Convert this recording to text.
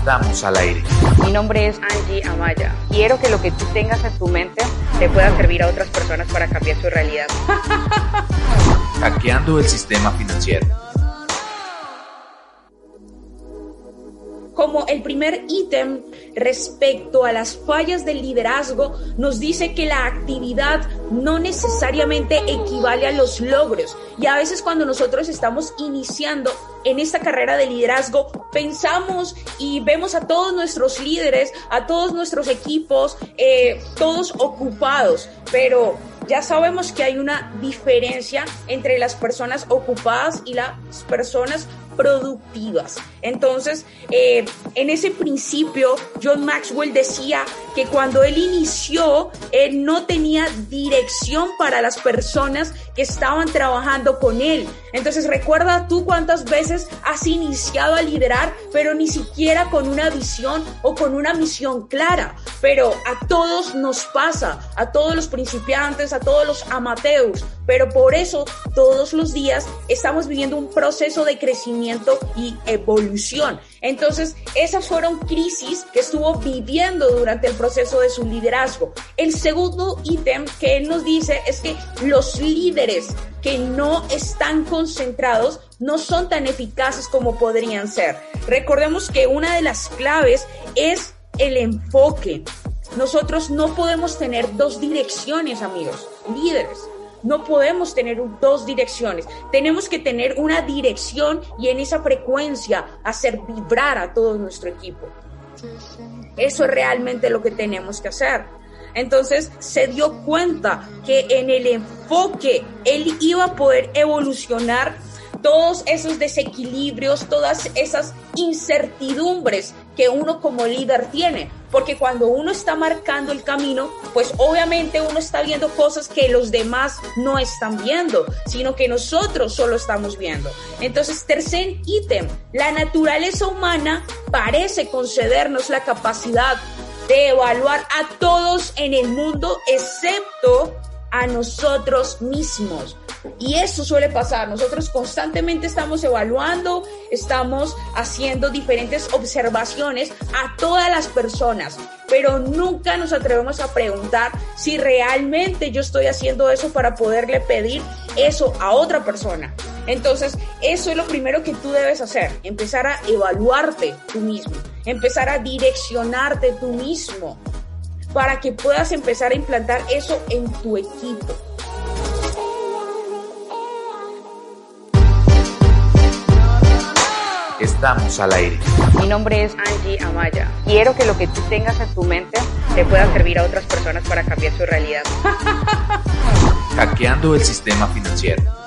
Estamos al aire. Mi nombre es Angie Amaya. Quiero que lo que tú tengas en tu mente te pueda servir a otras personas para cambiar su realidad. Hackeando el sistema financiero. como el primer ítem respecto a las fallas del liderazgo, nos dice que la actividad no necesariamente equivale a los logros. Y a veces cuando nosotros estamos iniciando en esta carrera de liderazgo, pensamos y vemos a todos nuestros líderes, a todos nuestros equipos, eh, todos ocupados, pero ya sabemos que hay una diferencia entre las personas ocupadas y las personas productivas. Entonces, eh, en ese principio, John Maxwell decía que cuando él inició, él no tenía dirección para las personas que estaban trabajando con él. Entonces, recuerda tú cuántas veces has iniciado a liderar, pero ni siquiera con una visión o con una misión clara. Pero a todos nos pasa, a todos los principiantes, a todos los amateus. Pero por eso todos los días estamos viviendo un proceso de crecimiento y evolución. Entonces, esas fueron crisis que estuvo viviendo durante el proceso de su liderazgo. El segundo ítem que él nos dice es que los líderes que no están concentrados no son tan eficaces como podrían ser. Recordemos que una de las claves es el enfoque. Nosotros no podemos tener dos direcciones, amigos, líderes. No podemos tener dos direcciones. Tenemos que tener una dirección y en esa frecuencia hacer vibrar a todo nuestro equipo. Eso es realmente lo que tenemos que hacer. Entonces se dio cuenta que en el enfoque él iba a poder evolucionar todos esos desequilibrios, todas esas incertidumbres que uno como líder tiene. Porque cuando uno está marcando el camino, pues obviamente uno está viendo cosas que los demás no están viendo, sino que nosotros solo estamos viendo. Entonces, tercer ítem, la naturaleza humana parece concedernos la capacidad de evaluar a todos en el mundo excepto a nosotros mismos. Y eso suele pasar. Nosotros constantemente estamos evaluando, estamos haciendo diferentes observaciones a todas las personas, pero nunca nos atrevemos a preguntar si realmente yo estoy haciendo eso para poderle pedir eso a otra persona. Entonces, eso es lo primero que tú debes hacer, empezar a evaluarte tú mismo, empezar a direccionarte tú mismo para que puedas empezar a implantar eso en tu equipo. Estamos al aire. Mi nombre es Angie Amaya. Quiero que lo que tú tengas en tu mente te pueda servir a otras personas para cambiar su realidad. Hackeando el sistema financiero.